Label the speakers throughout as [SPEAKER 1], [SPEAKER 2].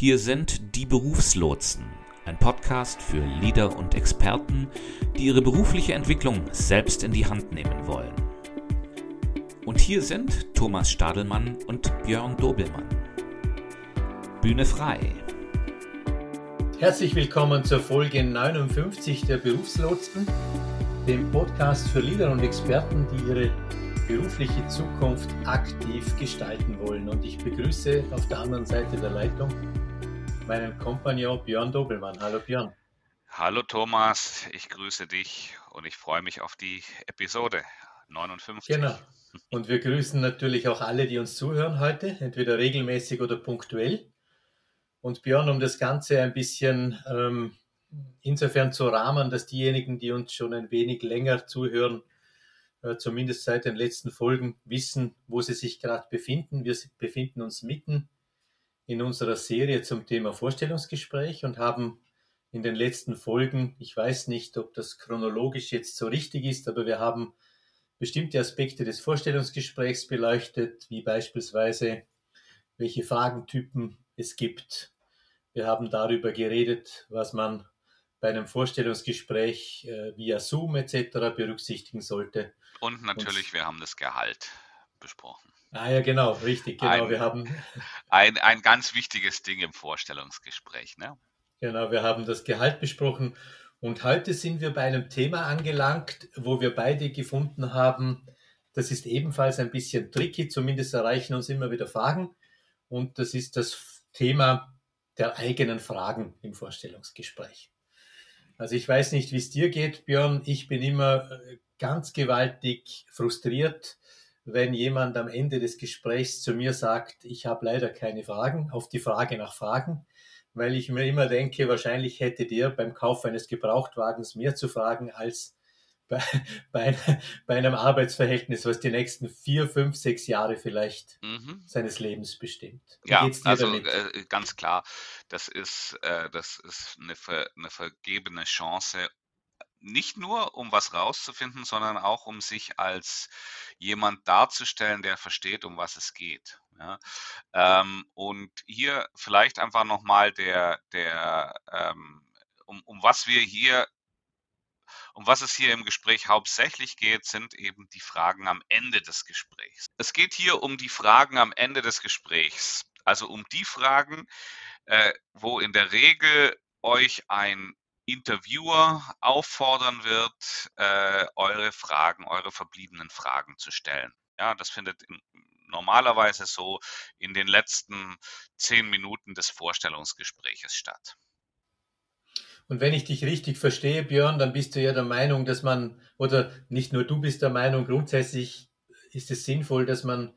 [SPEAKER 1] Hier sind die Berufslotsen, ein Podcast für Leader und Experten, die ihre berufliche Entwicklung selbst in die Hand nehmen wollen. Und hier sind Thomas Stadelmann und Björn Dobelmann. Bühne frei.
[SPEAKER 2] Herzlich willkommen zur Folge 59 der Berufslotsen, dem Podcast für Leader und Experten, die ihre berufliche Zukunft aktiv gestalten wollen. Und ich begrüße auf der anderen Seite der Leitung meinen Kompagnon Björn Dobelmann. Hallo Björn.
[SPEAKER 3] Hallo Thomas, ich grüße dich und ich freue mich auf die Episode 59.
[SPEAKER 2] Genau. Und wir grüßen natürlich auch alle, die uns zuhören heute, entweder regelmäßig oder punktuell. Und Björn, um das Ganze ein bisschen ähm, insofern zu rahmen, dass diejenigen, die uns schon ein wenig länger zuhören, äh, zumindest seit den letzten Folgen, wissen, wo sie sich gerade befinden. Wir befinden uns mitten in unserer Serie zum Thema Vorstellungsgespräch und haben in den letzten Folgen, ich weiß nicht, ob das chronologisch jetzt so richtig ist, aber wir haben bestimmte Aspekte des Vorstellungsgesprächs beleuchtet, wie beispielsweise, welche Fragentypen es gibt. Wir haben darüber geredet, was man bei einem Vorstellungsgespräch äh, via Zoom etc. berücksichtigen sollte.
[SPEAKER 3] Und natürlich, Und, wir haben das Gehalt besprochen.
[SPEAKER 2] Ah ja, genau, richtig, genau.
[SPEAKER 3] Ein,
[SPEAKER 2] wir haben
[SPEAKER 3] ein, ein ganz wichtiges Ding im Vorstellungsgespräch. Ne?
[SPEAKER 2] Genau, wir haben das Gehalt besprochen. Und heute sind wir bei einem Thema angelangt, wo wir beide gefunden haben, das ist ebenfalls ein bisschen tricky, zumindest erreichen uns immer wieder Fragen. Und das ist das Thema der eigenen Fragen im Vorstellungsgespräch. Also ich weiß nicht, wie es dir geht, Björn. Ich bin immer äh, ganz gewaltig frustriert, wenn jemand am Ende des Gesprächs zu mir sagt, ich habe leider keine Fragen, auf die Frage nach Fragen, weil ich mir immer denke, wahrscheinlich hätte der beim Kauf eines Gebrauchtwagens mehr zu fragen als bei, bei, bei einem Arbeitsverhältnis, was die nächsten vier, fünf, sechs Jahre vielleicht mhm. seines Lebens bestimmt.
[SPEAKER 3] Wie ja, also äh, ganz klar, das ist, äh, das ist eine, ver, eine vergebene Chance, nicht nur um was rauszufinden, sondern auch um sich als jemand darzustellen, der versteht, um was es geht. Ja? Ähm, und hier vielleicht einfach nochmal der, der ähm, um, um was wir hier um was es hier im Gespräch hauptsächlich geht, sind eben die Fragen am Ende des Gesprächs. Es geht hier um die Fragen am Ende des Gesprächs, also um die Fragen, äh, wo in der Regel euch ein Interviewer auffordern wird, äh, eure Fragen, eure verbliebenen Fragen zu stellen. Ja, das findet in, normalerweise so in den letzten zehn Minuten des Vorstellungsgespräches statt.
[SPEAKER 2] Und wenn ich dich richtig verstehe, Björn, dann bist du ja der Meinung, dass man, oder nicht nur du bist der Meinung, grundsätzlich ist es sinnvoll, dass man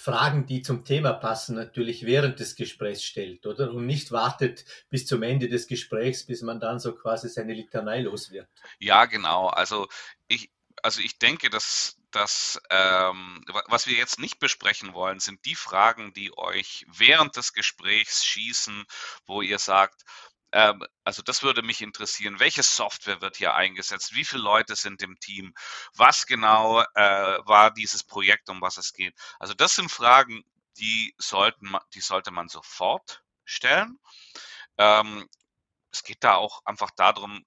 [SPEAKER 2] Fragen, die zum Thema passen, natürlich während des Gesprächs stellt, oder? Und nicht wartet bis zum Ende des Gesprächs, bis man dann so quasi seine Litanei los wird.
[SPEAKER 3] Ja, genau. Also ich, also ich denke, dass das, ähm, was wir jetzt nicht besprechen wollen, sind die Fragen, die euch während des Gesprächs schießen, wo ihr sagt, also das würde mich interessieren. Welche Software wird hier eingesetzt? Wie viele Leute sind im Team? Was genau äh, war dieses Projekt, um was es geht? Also das sind Fragen, die sollten, die sollte man sofort stellen. Ähm, es geht da auch einfach darum,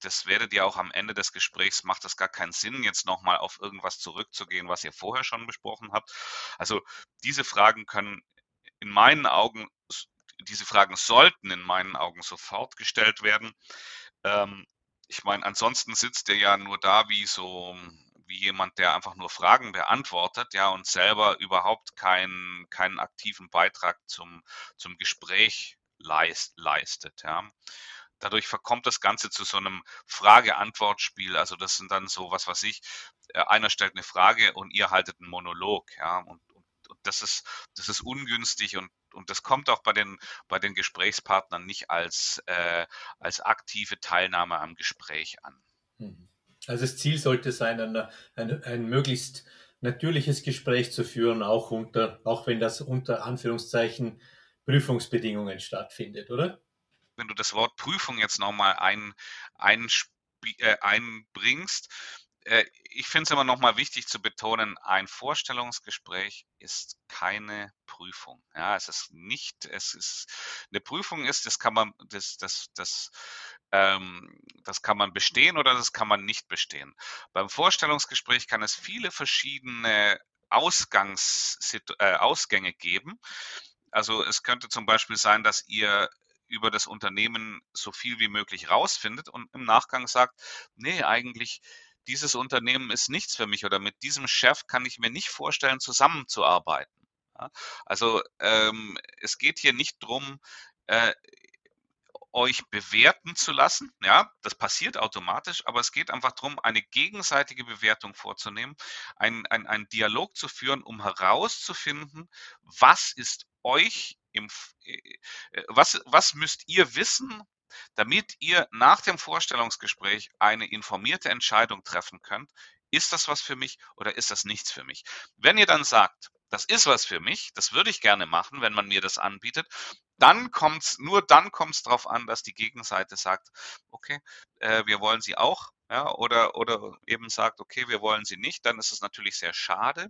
[SPEAKER 3] das werdet ihr auch am Ende des Gesprächs, macht es gar keinen Sinn, jetzt nochmal auf irgendwas zurückzugehen, was ihr vorher schon besprochen habt. Also diese Fragen können in meinen Augen diese Fragen sollten in meinen Augen sofort gestellt werden. Ähm, ich meine, ansonsten sitzt er ja nur da wie so wie jemand, der einfach nur Fragen beantwortet, ja, und selber überhaupt keinen, keinen aktiven Beitrag zum, zum Gespräch leist, leistet, ja. Dadurch verkommt das Ganze zu so einem Frage-Antwort-Spiel. Also das sind dann so, was weiß ich, äh, einer stellt eine Frage und ihr haltet einen Monolog, ja. Und, und, und das ist, das ist ungünstig und und das kommt auch bei den, bei den Gesprächspartnern nicht als, äh, als aktive Teilnahme am Gespräch an.
[SPEAKER 2] Mhm. Also das Ziel sollte sein, ein, ein, ein möglichst natürliches Gespräch zu führen, auch unter, auch wenn das unter Anführungszeichen Prüfungsbedingungen stattfindet, oder?
[SPEAKER 3] Wenn du das Wort Prüfung jetzt nochmal ein, ein, äh, einbringst, ich finde es immer noch mal wichtig zu betonen, ein Vorstellungsgespräch ist keine Prüfung. Ja, es ist nicht, es ist eine Prüfung ist, das kann man, das, das, das, ähm, das kann man bestehen oder das kann man nicht bestehen. Beim Vorstellungsgespräch kann es viele verschiedene Ausgangs, äh, Ausgänge geben. Also es könnte zum Beispiel sein, dass ihr über das Unternehmen so viel wie möglich rausfindet und im Nachgang sagt, nee, eigentlich dieses Unternehmen ist nichts für mich oder mit diesem Chef kann ich mir nicht vorstellen, zusammenzuarbeiten. Also ähm, es geht hier nicht drum, äh, euch bewerten zu lassen. Ja, das passiert automatisch, aber es geht einfach darum, eine gegenseitige Bewertung vorzunehmen, einen ein Dialog zu führen, um herauszufinden, was ist euch im, äh, äh, was, was müsst ihr wissen, damit ihr nach dem Vorstellungsgespräch eine informierte Entscheidung treffen könnt, ist das was für mich oder ist das nichts für mich? Wenn ihr dann sagt, das ist was für mich, das würde ich gerne machen, wenn man mir das anbietet, dann kommt's, nur dann kommt es darauf an, dass die Gegenseite sagt, okay, äh, wir wollen sie auch, ja, oder, oder eben sagt, okay, wir wollen sie nicht, dann ist es natürlich sehr schade.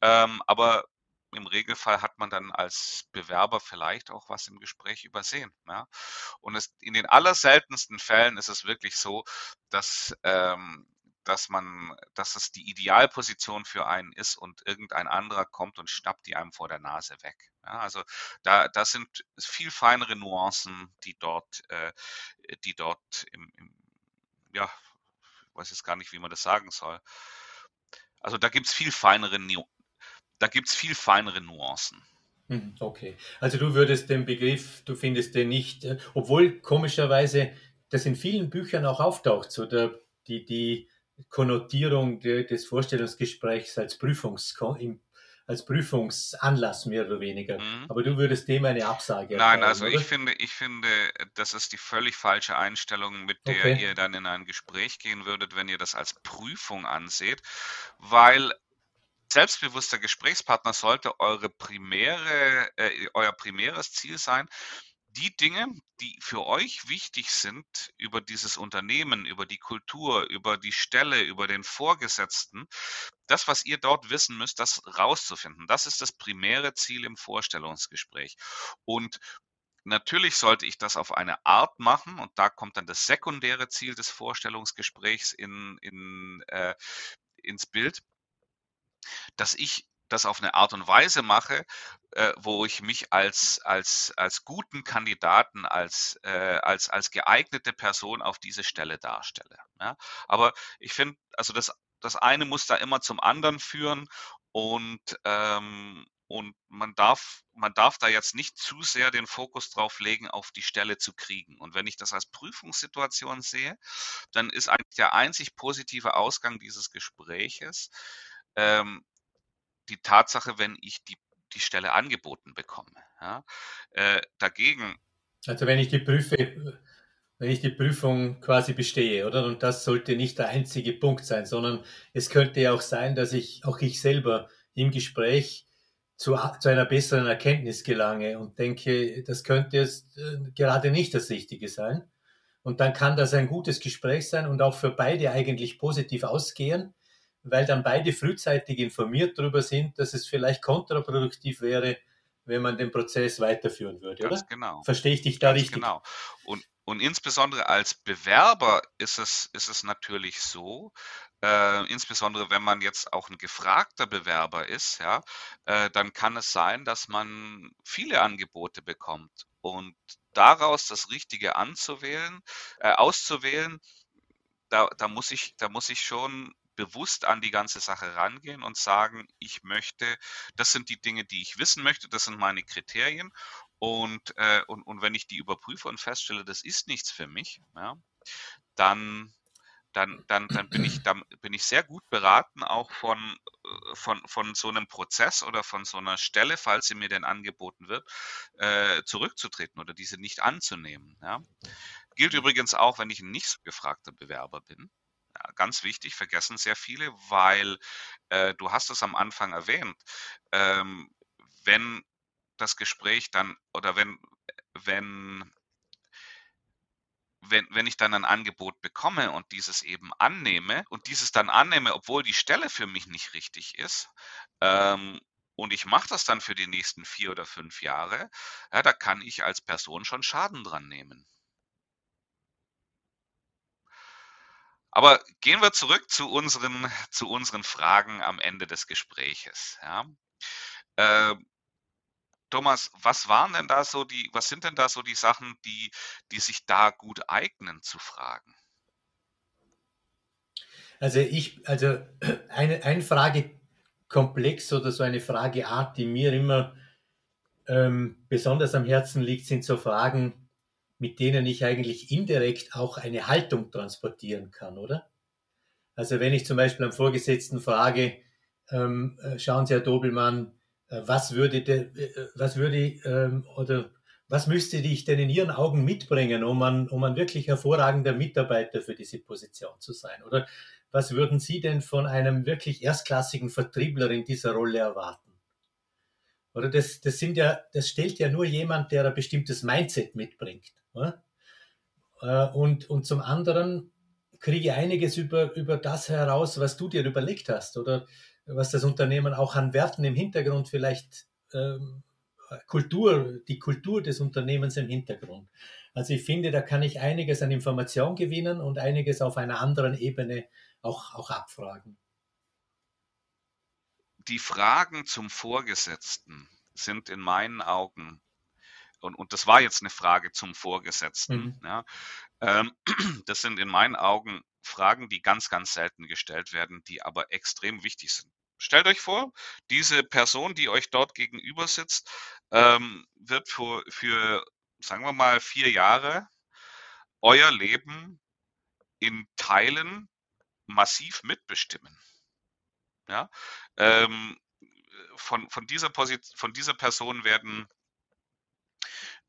[SPEAKER 3] Ähm, aber im Regelfall hat man dann als Bewerber vielleicht auch was im Gespräch übersehen. Ja? Und es, in den allerseltensten Fällen ist es wirklich so, dass, ähm, dass man, dass es die Idealposition für einen ist und irgendein anderer kommt und schnappt die einem vor der Nase weg. Ja, also da, das sind viel feinere Nuancen, die dort, äh, die dort im, im ja, ich weiß jetzt gar nicht, wie man das sagen soll. Also da gibt es viel feinere da gibt es viel feinere Nuancen.
[SPEAKER 2] Hm, okay, also du würdest den Begriff, du findest den nicht, äh, obwohl komischerweise das in vielen Büchern auch auftaucht, so der, die, die Konnotierung des Vorstellungsgesprächs als, Prüfungs, als Prüfungsanlass mehr oder weniger. Mhm. Aber du würdest dem eine Absage
[SPEAKER 3] Nein, also oder? ich finde, ich finde, das ist die völlig falsche Einstellung, mit der okay. ihr dann in ein Gespräch gehen würdet, wenn ihr das als Prüfung anseht, weil selbstbewusster Gesprächspartner sollte eure primäre, äh, euer primäres Ziel sein, die Dinge, die für euch wichtig sind über dieses Unternehmen, über die Kultur, über die Stelle, über den Vorgesetzten, das, was ihr dort wissen müsst, das rauszufinden. Das ist das primäre Ziel im Vorstellungsgespräch. Und Natürlich sollte ich das auf eine Art machen und da kommt dann das sekundäre Ziel des Vorstellungsgesprächs in, in, äh, ins Bild dass ich das auf eine Art und Weise mache, äh, wo ich mich als, als, als guten Kandidaten, als, äh, als, als geeignete Person auf diese Stelle darstelle. Ja? Aber ich finde, also das, das eine muss da immer zum anderen führen und, ähm, und man darf, man darf da jetzt nicht zu sehr den Fokus drauf legen, auf die Stelle zu kriegen. Und wenn ich das als Prüfungssituation sehe, dann ist eigentlich der einzig positive Ausgang dieses Gespräches, ähm, die Tatsache, wenn ich die, die Stelle angeboten bekomme. Ja? Äh, dagegen.
[SPEAKER 2] Also wenn ich die Prüfe, wenn ich die Prüfung quasi bestehe, oder? Und das sollte nicht der einzige Punkt sein, sondern es könnte ja auch sein, dass ich, auch ich selber im Gespräch zu, zu einer besseren Erkenntnis gelange und denke, das könnte jetzt äh, gerade nicht das Richtige sein. Und dann kann das ein gutes Gespräch sein und auch für beide eigentlich positiv ausgehen weil dann beide frühzeitig informiert darüber sind, dass es vielleicht kontraproduktiv wäre, wenn man den Prozess weiterführen würde,
[SPEAKER 3] Ganz
[SPEAKER 2] oder?
[SPEAKER 3] genau.
[SPEAKER 2] Verstehe ich dich da
[SPEAKER 3] Ganz
[SPEAKER 2] richtig?
[SPEAKER 3] Genau. Und, und insbesondere als Bewerber ist es, ist es natürlich so, äh, insbesondere wenn man jetzt auch ein gefragter Bewerber ist, ja, äh, dann kann es sein, dass man viele Angebote bekommt und daraus das Richtige anzuwählen, äh, auszuwählen, da, da muss ich, da muss ich schon bewusst an die ganze Sache rangehen und sagen, ich möchte, das sind die Dinge, die ich wissen möchte, das sind meine Kriterien. Und, äh, und, und wenn ich die überprüfe und feststelle, das ist nichts für mich, ja, dann, dann, dann, dann, bin ich, dann bin ich sehr gut beraten, auch von, äh, von, von so einem Prozess oder von so einer Stelle, falls sie mir denn angeboten wird, äh, zurückzutreten oder diese nicht anzunehmen. Ja. Gilt übrigens auch, wenn ich ein nicht so gefragter Bewerber bin ganz wichtig, vergessen sehr viele, weil äh, du hast es am Anfang erwähnt, ähm, wenn das Gespräch dann oder wenn, wenn wenn, wenn ich dann ein Angebot bekomme und dieses eben annehme und dieses dann annehme, obwohl die Stelle für mich nicht richtig ist, ähm, und ich mache das dann für die nächsten vier oder fünf Jahre, ja, da kann ich als Person schon Schaden dran nehmen. Aber gehen wir zurück zu unseren, zu unseren Fragen am Ende des Gespräches. Ja. Äh, Thomas, was waren denn da so die, was sind denn da so die Sachen, die, die sich da gut eignen zu fragen?
[SPEAKER 2] Also ich, also eine, ein Fragekomplex oder so eine Frageart, die mir immer ähm, besonders am Herzen liegt, sind so Fragen, mit denen ich eigentlich indirekt auch eine Haltung transportieren kann, oder? Also wenn ich zum Beispiel am Vorgesetzten frage, ähm, äh, schauen Sie, Herr Dobelmann, äh, was würde, de, äh, was würde ähm, oder was müsste ich denn in Ihren Augen mitbringen, um ein, um ein wirklich hervorragender Mitarbeiter für diese Position zu sein? Oder was würden Sie denn von einem wirklich erstklassigen Vertriebler in dieser Rolle erwarten? Oder das, das sind ja, das stellt ja nur jemand, der ein bestimmtes Mindset mitbringt. Äh, und, und zum anderen kriege ich einiges über, über das heraus, was du dir überlegt hast oder was das Unternehmen auch an Werten im Hintergrund vielleicht ähm, Kultur, die Kultur des Unternehmens im Hintergrund. Also ich finde, da kann ich einiges an Information gewinnen und einiges auf einer anderen Ebene auch, auch abfragen.
[SPEAKER 3] Die Fragen zum Vorgesetzten sind in meinen Augen, und, und das war jetzt eine Frage zum Vorgesetzten, mhm. ja, ähm, das sind in meinen Augen Fragen, die ganz, ganz selten gestellt werden, die aber extrem wichtig sind. Stellt euch vor, diese Person, die euch dort gegenüber sitzt, ähm, wird für, für, sagen wir mal, vier Jahre euer Leben in Teilen massiv mitbestimmen. Ja? Ähm, von, von, dieser von dieser Person werden,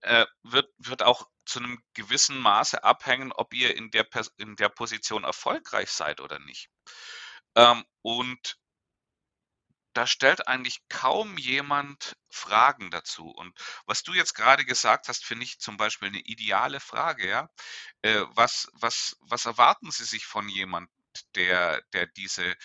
[SPEAKER 3] äh, wird, wird auch zu einem gewissen Maße abhängen, ob ihr in der, in der Position erfolgreich seid oder nicht. Ähm, und da stellt eigentlich kaum jemand Fragen dazu. Und was du jetzt gerade gesagt hast, finde ich zum Beispiel eine ideale Frage, ja. Äh, was, was, was erwarten Sie sich von jemand, der, der diese,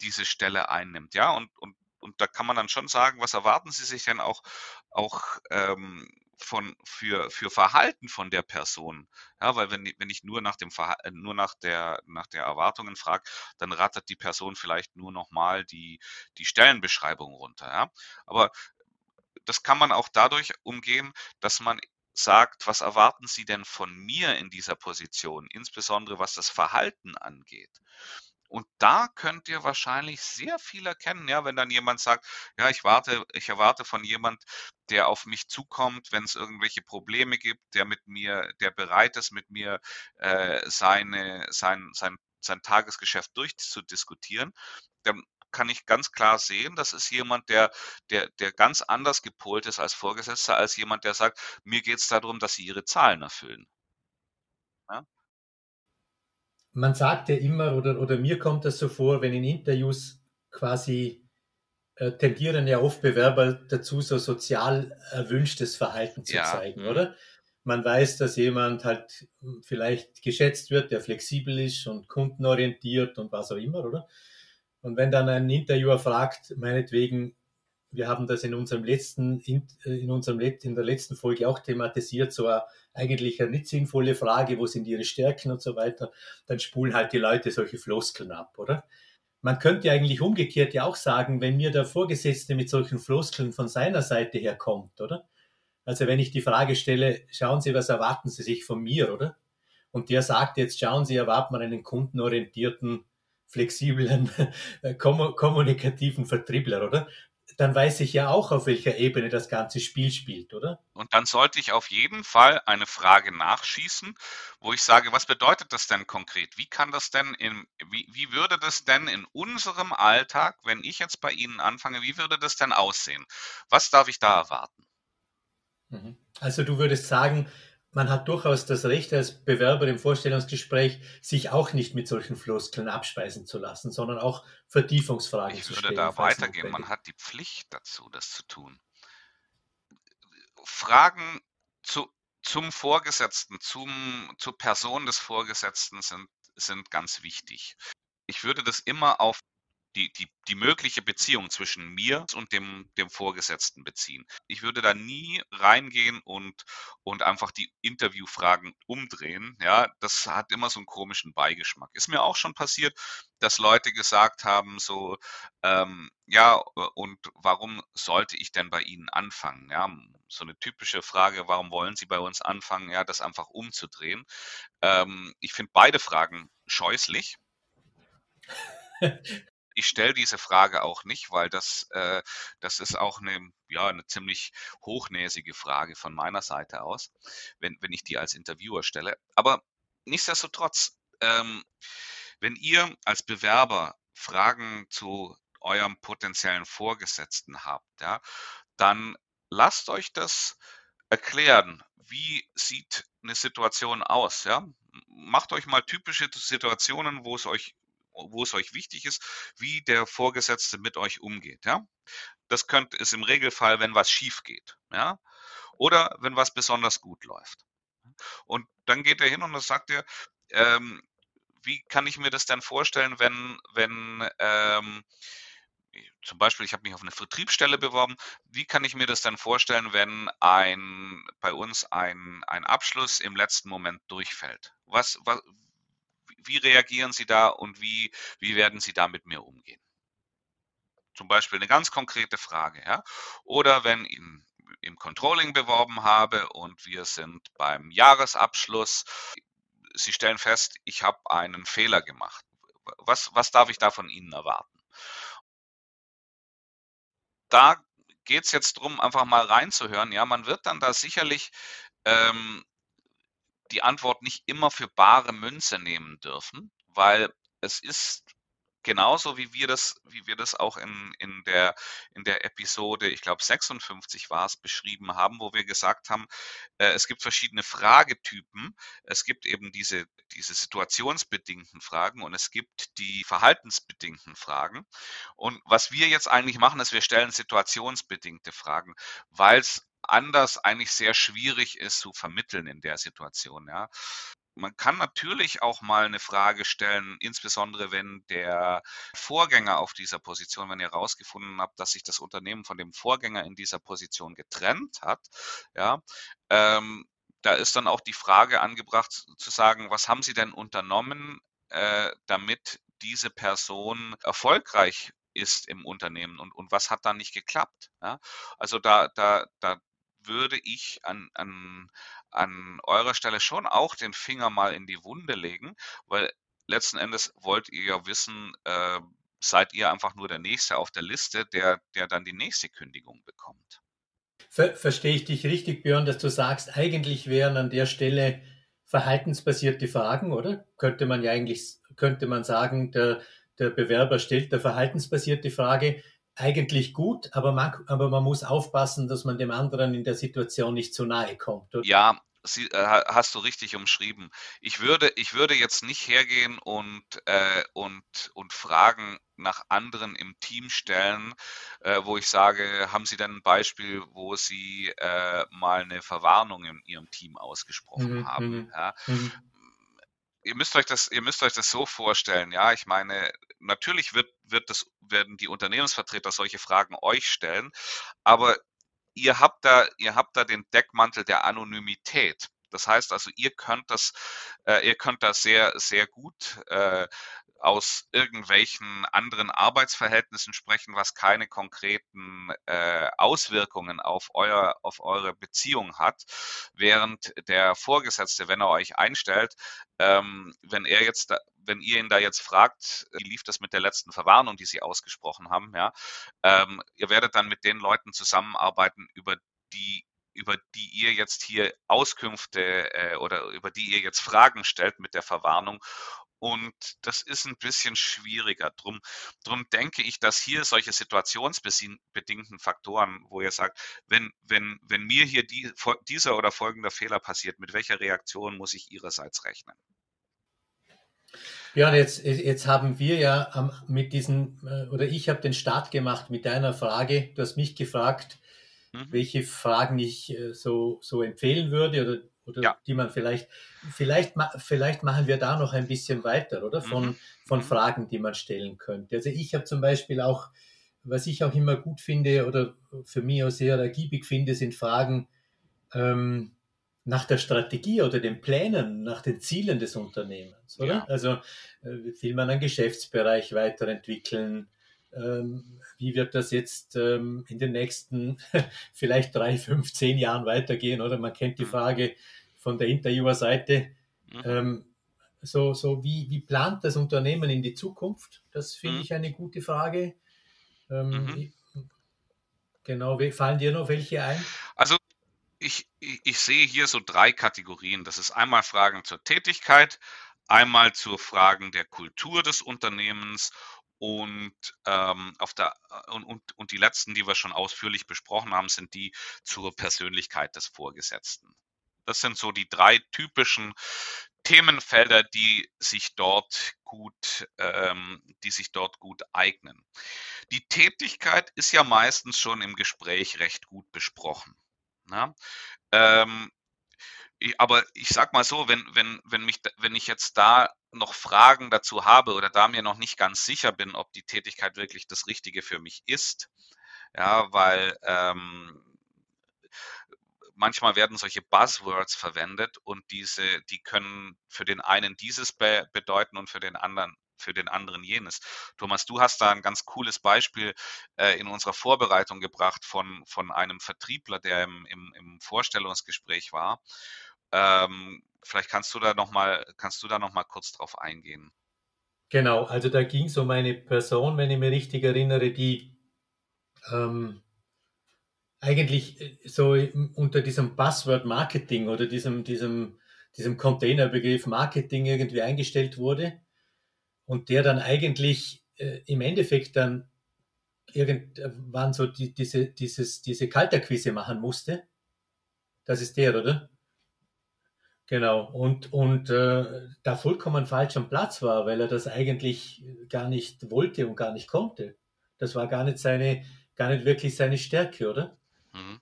[SPEAKER 3] diese Stelle einnimmt, ja? Und, und, und da kann man dann schon sagen, was erwarten Sie sich denn auch, auch ähm, von, für, für Verhalten von der Person. Ja, weil wenn, wenn ich nur nach dem Verhalten, äh, nur nach der, nach der Erwartungen frage, dann rattert die Person vielleicht nur nochmal die, die Stellenbeschreibung runter. Ja. Aber das kann man auch dadurch umgehen, dass man sagt, was erwarten Sie denn von mir in dieser Position, insbesondere was das Verhalten angeht. Und da könnt ihr wahrscheinlich sehr viel erkennen, ja, wenn dann jemand sagt, ja, ich warte, ich erwarte von jemand, der auf mich zukommt, wenn es irgendwelche Probleme gibt, der mit mir, der bereit ist, mit mir äh, seine, sein, sein, sein Tagesgeschäft durchzudiskutieren, dann kann ich ganz klar sehen, das ist jemand, der, der, der ganz anders gepolt ist als Vorgesetzter, als jemand, der sagt, mir geht es darum, dass sie ihre Zahlen erfüllen.
[SPEAKER 2] Ja? Man sagt ja immer, oder, oder mir kommt das so vor, wenn in Interviews quasi äh, tendieren ja oft Bewerber dazu, so sozial erwünschtes Verhalten zu ja. zeigen, oder? Man weiß, dass jemand halt vielleicht geschätzt wird, der flexibel ist und kundenorientiert und was auch immer, oder? Und wenn dann ein Interviewer fragt, meinetwegen, wir haben das in unserem letzten, in, äh, in unserem, in der letzten Folge auch thematisiert, so eine, eigentlich eine nicht sinnvolle Frage, wo sind ihre Stärken und so weiter, dann spulen halt die Leute solche Floskeln ab, oder? Man könnte eigentlich umgekehrt ja auch sagen, wenn mir der Vorgesetzte mit solchen Floskeln von seiner Seite her kommt, oder? Also wenn ich die Frage stelle, schauen Sie, was erwarten Sie sich von mir, oder? Und der sagt jetzt, schauen Sie, erwarten wir einen kundenorientierten, flexiblen, kommunikativen Vertriebler, oder? Dann weiß ich ja auch, auf welcher Ebene das ganze Spiel spielt, oder?
[SPEAKER 3] Und dann sollte ich auf jeden Fall eine Frage nachschießen, wo ich sage, was bedeutet das denn konkret? Wie kann das denn in, wie, wie würde das denn in unserem Alltag, wenn ich jetzt bei Ihnen anfange, wie würde das denn aussehen? Was darf ich da erwarten?
[SPEAKER 2] Mhm. Also du würdest sagen, man hat durchaus das Recht als Bewerber im Vorstellungsgespräch, sich auch nicht mit solchen Floskeln abspeisen zu lassen, sondern auch Vertiefungsfragen
[SPEAKER 3] ich
[SPEAKER 2] zu
[SPEAKER 3] stellen. Ich würde da weitergehen. Man hat die Pflicht dazu, das zu tun. Fragen zu, zum Vorgesetzten, zum, zur Person des Vorgesetzten sind, sind ganz wichtig. Ich würde das immer auf die, die, die mögliche Beziehung zwischen mir und dem, dem Vorgesetzten beziehen. Ich würde da nie reingehen und, und einfach die Interviewfragen umdrehen. Ja, das hat immer so einen komischen Beigeschmack. Ist mir auch schon passiert, dass Leute gesagt haben, so, ähm, ja, und warum sollte ich denn bei Ihnen anfangen? Ja, so eine typische Frage, warum wollen Sie bei uns anfangen? Ja, das einfach umzudrehen. Ähm, ich finde beide Fragen scheußlich. ich stelle diese Frage auch nicht, weil das, äh, das ist auch eine, ja, eine ziemlich hochnäsige Frage von meiner Seite aus, wenn, wenn ich die als Interviewer stelle. Aber nichtsdestotrotz, ähm, wenn ihr als Bewerber Fragen zu eurem potenziellen Vorgesetzten habt, ja, dann lasst euch das erklären. Wie sieht eine Situation aus? Ja? Macht euch mal typische Situationen, wo es euch wo es euch wichtig ist, wie der Vorgesetzte mit euch umgeht. Ja? Das könnte es im Regelfall, wenn was schief geht. Ja? Oder wenn was besonders gut läuft. Und dann geht er hin und dann sagt er, ähm, wie kann ich mir das denn vorstellen, wenn, wenn ähm, zum Beispiel, ich habe mich auf eine Vertriebsstelle beworben. Wie kann ich mir das denn vorstellen, wenn ein bei uns ein, ein Abschluss im letzten Moment durchfällt? Was, was, wie reagieren Sie da und wie, wie werden Sie da mit mir umgehen? Zum Beispiel eine ganz konkrete Frage. Ja? Oder wenn ich im Controlling beworben habe und wir sind beim Jahresabschluss, Sie stellen fest, ich habe einen Fehler gemacht. Was, was darf ich da von Ihnen erwarten? Da geht es jetzt darum, einfach mal reinzuhören. Ja, man wird dann da sicherlich ähm, die Antwort nicht immer für bare Münze nehmen dürfen, weil es ist genauso wie wir das, wie wir das auch in, in, der, in der Episode, ich glaube 56 war es, beschrieben haben, wo wir gesagt haben, äh, es gibt verschiedene Fragetypen. Es gibt eben diese, diese situationsbedingten Fragen und es gibt die verhaltensbedingten Fragen. Und was wir jetzt eigentlich machen, ist, wir stellen situationsbedingte Fragen, weil es anders eigentlich sehr schwierig ist zu vermitteln in der Situation, ja. Man kann natürlich auch mal eine Frage stellen, insbesondere wenn der Vorgänger auf dieser Position, wenn ihr herausgefunden habt, dass sich das Unternehmen von dem Vorgänger in dieser Position getrennt hat, ja, ähm, da ist dann auch die Frage angebracht zu sagen, was haben Sie denn unternommen, äh, damit diese Person erfolgreich ist im Unternehmen und, und was hat da nicht geklappt? Ja? Also da, da, da würde ich an, an, an eurer Stelle schon auch den Finger mal in die Wunde legen, weil letzten Endes wollt ihr ja wissen, äh, seid ihr einfach nur der Nächste auf der Liste, der, der dann die nächste Kündigung bekommt.
[SPEAKER 2] Ver verstehe ich dich richtig, Björn, dass du sagst, eigentlich wären an der Stelle verhaltensbasierte Fragen, oder? Könnte man ja eigentlich, könnte man sagen, der, der Bewerber stellt eine verhaltensbasierte Frage, eigentlich gut, aber man, aber man muss aufpassen, dass man dem anderen in der Situation nicht zu nahe kommt.
[SPEAKER 3] Oder? Ja, Sie, äh, hast du richtig umschrieben. Ich würde, ich würde jetzt nicht hergehen und, äh, und, und Fragen nach anderen im Team stellen, äh, wo ich sage, haben Sie denn ein Beispiel, wo Sie äh, mal eine Verwarnung in Ihrem Team ausgesprochen mhm, haben? Mhm, ja? Mhm ihr müsst euch das, ihr müsst euch das so vorstellen, ja. Ich meine, natürlich wird, wird das, werden die Unternehmensvertreter solche Fragen euch stellen, aber ihr habt da, ihr habt da den Deckmantel der Anonymität. Das heißt also, ihr könnt das, äh, ihr könnt das sehr, sehr gut äh, aus irgendwelchen anderen Arbeitsverhältnissen sprechen, was keine konkreten äh, Auswirkungen auf, euer, auf eure Beziehung hat, während der Vorgesetzte, wenn er euch einstellt, ähm, wenn er jetzt, da, wenn ihr ihn da jetzt fragt, wie lief das mit der letzten Verwarnung, die Sie ausgesprochen haben, ja, ähm, ihr werdet dann mit den Leuten zusammenarbeiten, über die über die ihr jetzt hier Auskünfte äh, oder über die ihr jetzt Fragen stellt mit der Verwarnung und das ist ein bisschen schwieriger. Drum, drum denke ich, dass hier solche situationsbedingten Faktoren, wo ihr sagt, wenn, wenn, wenn mir hier die, dieser oder folgender Fehler passiert, mit welcher Reaktion muss ich ihrerseits rechnen?
[SPEAKER 2] Björn, jetzt, jetzt haben wir ja mit diesen, äh, oder ich habe den Start gemacht mit deiner Frage. Du hast mich gefragt, mhm. welche Fragen ich äh, so, so empfehlen würde oder oder ja. die man vielleicht, vielleicht, vielleicht machen wir da noch ein bisschen weiter, oder? Von, mhm. von mhm. Fragen, die man stellen könnte. Also ich habe zum Beispiel auch, was ich auch immer gut finde oder für mich auch sehr ergiebig finde, sind Fragen ähm, nach der Strategie oder den Plänen, nach den Zielen des Unternehmens, oder? Ja. Also äh, will man einen Geschäftsbereich weiterentwickeln? Ähm, wie wird das jetzt ähm, in den nächsten vielleicht drei, fünf, zehn Jahren weitergehen? Oder man kennt die mhm. Frage von der Interviewerseite. Mhm. Ähm, so, so wie, wie plant das Unternehmen in die Zukunft? Das finde mhm. ich eine gute Frage. Ähm, mhm. Genau, fallen dir noch welche ein?
[SPEAKER 3] Also ich, ich, sehe hier so drei Kategorien. Das ist einmal Fragen zur Tätigkeit, einmal zu Fragen der Kultur des Unternehmens und, ähm, auf der, und, und, und die letzten, die wir schon ausführlich besprochen haben, sind die zur Persönlichkeit des Vorgesetzten. Das sind so die drei typischen Themenfelder, die sich dort gut, ähm, die sich dort gut eignen. Die Tätigkeit ist ja meistens schon im Gespräch recht gut besprochen. Na? Ähm, aber ich sag mal so, wenn, wenn, wenn, mich, wenn ich jetzt da noch Fragen dazu habe oder da mir noch nicht ganz sicher bin, ob die Tätigkeit wirklich das Richtige für mich ist, ja, weil ähm, manchmal werden solche Buzzwords verwendet und diese, die können für den einen dieses be bedeuten und für den anderen für den anderen jenes. Thomas, du hast da ein ganz cooles Beispiel äh, in unserer Vorbereitung gebracht von, von einem Vertriebler, der im, im, im Vorstellungsgespräch war. Ähm, vielleicht kannst du da noch mal, kannst du da noch mal kurz drauf eingehen.
[SPEAKER 2] Genau, also da ging es um eine Person, wenn ich mich richtig erinnere, die ähm, eigentlich äh, so unter diesem Buzzword Marketing oder diesem, diesem, diesem Containerbegriff Marketing irgendwie eingestellt wurde und der dann eigentlich äh, im Endeffekt dann irgendwann so die, diese, dieses, diese Kalterquise machen musste. Das ist der, oder? Genau, und, und äh, da vollkommen falsch am Platz war, weil er das eigentlich gar nicht wollte und gar nicht konnte. Das war gar nicht seine, gar nicht wirklich seine Stärke, oder?
[SPEAKER 3] Mhm.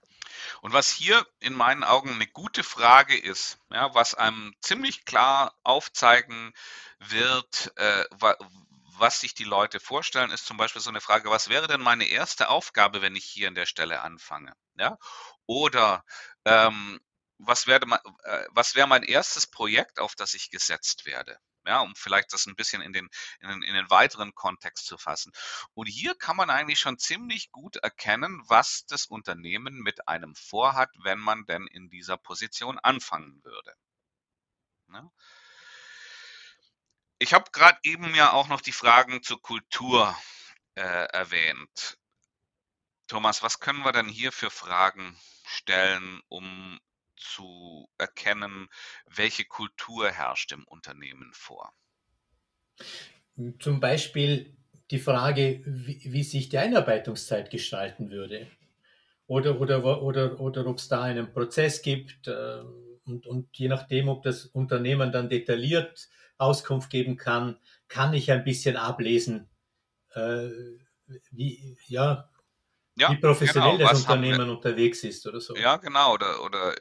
[SPEAKER 3] Und was hier in meinen Augen eine gute Frage ist, ja, was einem ziemlich klar aufzeigen wird, äh, wa was sich die Leute vorstellen, ist zum Beispiel so eine Frage, was wäre denn meine erste Aufgabe, wenn ich hier an der Stelle anfange? Ja? Oder ähm, was wäre äh, was wäre mein erstes Projekt, auf das ich gesetzt werde? Ja, um vielleicht das ein bisschen in den, in den, in den weiteren Kontext zu fassen. Und hier kann man eigentlich schon ziemlich gut erkennen, was das Unternehmen mit einem vorhat, wenn man denn in dieser Position anfangen würde. Ne? Ich habe gerade eben ja auch noch die Fragen zur Kultur äh, erwähnt. Thomas, was können wir denn hier für Fragen stellen, um zu erkennen, welche Kultur herrscht im Unternehmen vor?
[SPEAKER 2] Zum Beispiel die Frage, wie, wie sich die Einarbeitungszeit gestalten würde. Oder, oder, oder, oder ob es da einen Prozess gibt äh, und, und je nachdem, ob das Unternehmen dann detailliert Auskunft geben kann, kann ich ein bisschen ablesen, äh, wie, ja, ja, wie professionell genau. das Unternehmen unterwegs ist oder so.
[SPEAKER 3] Ja, genau. Oder, oder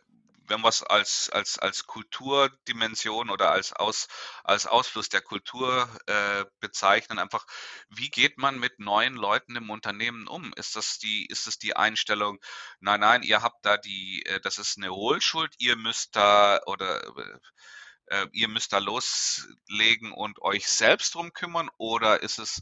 [SPEAKER 3] wenn wir es als, als, als Kulturdimension oder als, Aus, als Ausfluss der Kultur äh, bezeichnen, einfach, wie geht man mit neuen Leuten im Unternehmen um? Ist das die, ist das die Einstellung, nein, nein, ihr habt da die, äh, das ist eine Hohlschuld, ihr müsst da oder äh, äh, ihr müsst da loslegen und euch selbst drum kümmern oder ist es,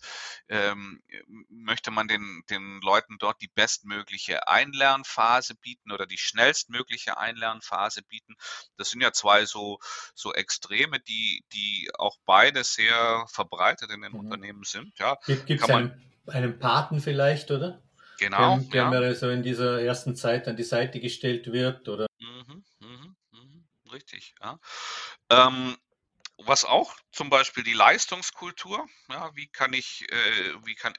[SPEAKER 3] ähm, möchte man den, den Leuten dort die bestmögliche Einlernphase bieten oder die schnellstmögliche Einlernphase bieten? Das sind ja zwei so, so Extreme, die, die auch beide sehr verbreitet in den mhm. Unternehmen sind. Ja,
[SPEAKER 2] Gibt es einen, einen Paten vielleicht, oder?
[SPEAKER 3] Genau.
[SPEAKER 2] Der, der ja. mir so in dieser ersten Zeit an die Seite gestellt wird, oder?
[SPEAKER 3] Richtig, ja. Ähm, was auch zum Beispiel die Leistungskultur, ja, wie kann ich, äh, wie kann,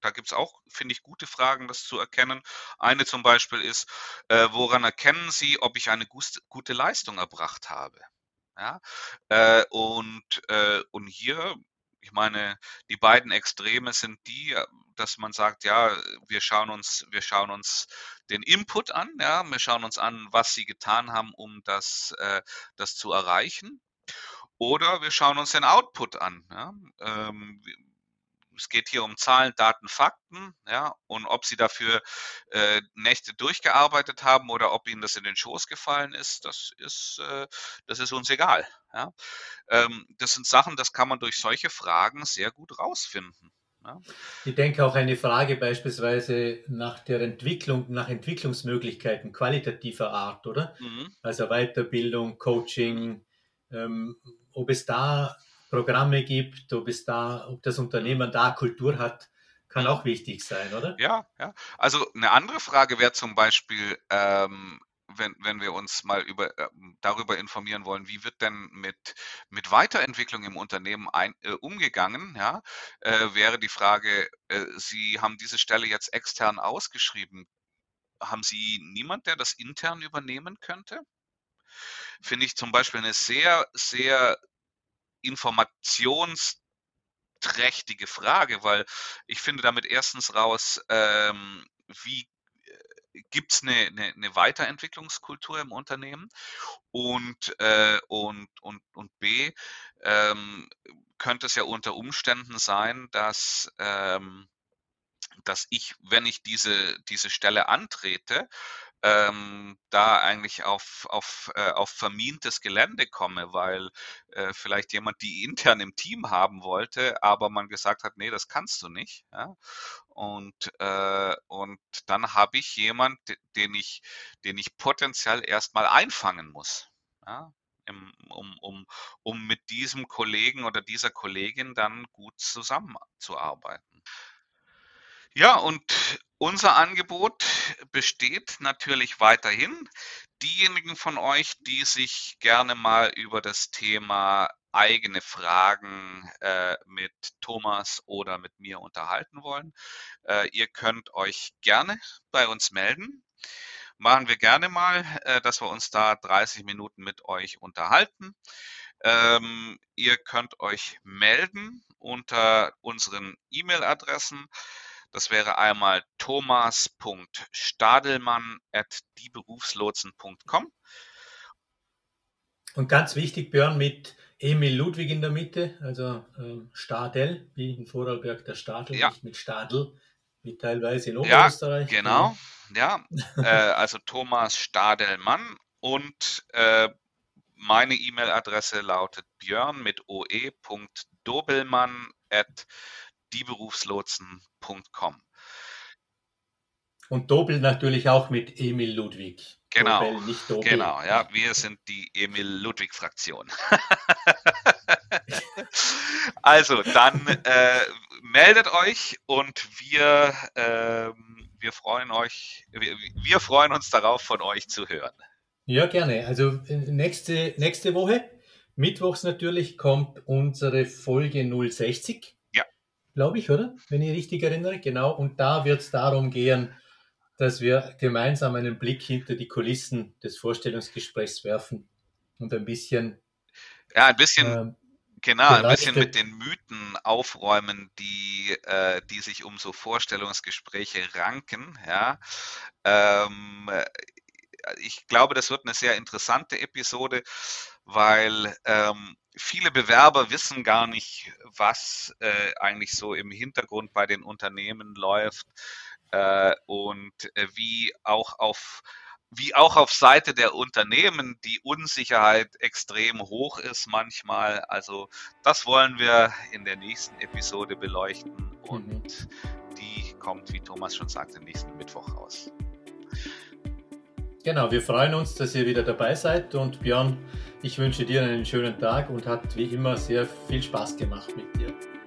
[SPEAKER 3] da gibt es auch, finde ich, gute Fragen, das zu erkennen. Eine zum Beispiel ist, äh, woran erkennen Sie, ob ich eine gute Leistung erbracht habe? Ja, äh, und, äh, und hier, ich meine, die beiden Extreme sind die, dass man sagt, ja, wir schauen uns, wir schauen uns den Input an, ja, wir schauen uns an, was sie getan haben, um das, äh, das zu erreichen. Oder wir schauen uns den Output an. Ja. Ähm, es geht hier um Zahlen, Daten, Fakten, ja, und ob sie dafür äh, Nächte durchgearbeitet haben oder ob ihnen das in den Schoß gefallen ist, das ist, äh, das ist uns egal. Ja. Ähm, das sind Sachen, das kann man durch solche Fragen sehr gut rausfinden. Ja.
[SPEAKER 2] Ich denke auch eine Frage beispielsweise nach der Entwicklung, nach Entwicklungsmöglichkeiten qualitativer Art, oder? Mhm. Also Weiterbildung, Coaching, ähm, ob es da Programme gibt, ob es da, ob das Unternehmen da Kultur hat, kann auch wichtig sein, oder?
[SPEAKER 3] Ja, ja. Also eine andere Frage wäre zum Beispiel, ähm, wenn, wenn wir uns mal über, äh, darüber informieren wollen, wie wird denn mit, mit Weiterentwicklung im Unternehmen ein, äh, umgegangen, ja, äh, wäre die Frage, äh, Sie haben diese Stelle jetzt extern ausgeschrieben. Haben Sie niemand, der das intern übernehmen könnte? Finde ich zum Beispiel eine sehr, sehr informationsträchtige Frage, weil ich finde damit erstens raus, ähm, wie gibt es eine, eine, eine, Weiterentwicklungskultur im Unternehmen? Und, äh, und, und, und B, ähm, könnte es ja unter Umständen sein, dass, ähm, dass ich, wenn ich diese, diese Stelle antrete, ähm, da eigentlich auf, auf, äh, auf vermintes Gelände komme, weil äh, vielleicht jemand die intern im Team haben wollte, aber man gesagt hat, nee, das kannst du nicht. Ja? Und, äh, und dann habe ich jemand, den ich, den ich potenziell erstmal einfangen muss. Ja? Im, um, um, um mit diesem Kollegen oder dieser Kollegin dann gut zusammenzuarbeiten. Ja, und unser Angebot besteht natürlich weiterhin. Diejenigen von euch, die sich gerne mal über das Thema eigene Fragen äh, mit Thomas oder mit mir unterhalten wollen, äh, ihr könnt euch gerne bei uns melden. Machen wir gerne mal, äh, dass wir uns da 30 Minuten mit euch unterhalten. Ähm, ihr könnt euch melden unter unseren E-Mail-Adressen das wäre einmal thomas.stadelmann.dieberufslotsen.com.
[SPEAKER 2] Und ganz wichtig, Björn, mit Emil Ludwig in der Mitte, also ähm, Stadel, wie in Vorarlberg der Stadel, ja. nicht mit Stadel, wie teilweise in Oberösterreich.
[SPEAKER 3] Ja, genau, ja. äh, also Thomas Stadelmann und äh, meine E-Mail-Adresse lautet björn mit oe.dobelmann at dieberufslotsen.com.
[SPEAKER 2] Und Dobel natürlich auch mit Emil Ludwig.
[SPEAKER 3] Genau, Dobel, nicht Dobel. genau, ja, wir sind die Emil Ludwig Fraktion. also, dann äh, meldet euch und wir, äh, wir freuen euch, wir, wir freuen uns darauf, von euch zu hören.
[SPEAKER 2] Ja, gerne. Also äh, nächste, nächste Woche, Mittwochs natürlich, kommt unsere Folge 060 glaube ich, oder? Wenn ich richtig erinnere. Genau. Und da wird es darum gehen, dass wir gemeinsam einen Blick hinter die Kulissen des Vorstellungsgesprächs werfen und ein bisschen.
[SPEAKER 3] Ja, ein bisschen. Ähm, Genau, ein bisschen mit den Mythen aufräumen, die, äh, die sich um so Vorstellungsgespräche ranken. Ja. Ähm, ich glaube, das wird eine sehr interessante Episode, weil ähm, viele Bewerber wissen gar nicht, was äh, eigentlich so im Hintergrund bei den Unternehmen läuft äh, und äh, wie auch auf wie auch auf Seite der Unternehmen die Unsicherheit extrem hoch ist manchmal. Also das wollen wir in der nächsten Episode beleuchten und mhm. die kommt, wie Thomas schon sagte, nächsten Mittwoch raus.
[SPEAKER 2] Genau, wir freuen uns, dass ihr wieder dabei seid und Björn, ich wünsche dir einen schönen Tag und hat wie immer sehr viel Spaß gemacht mit dir.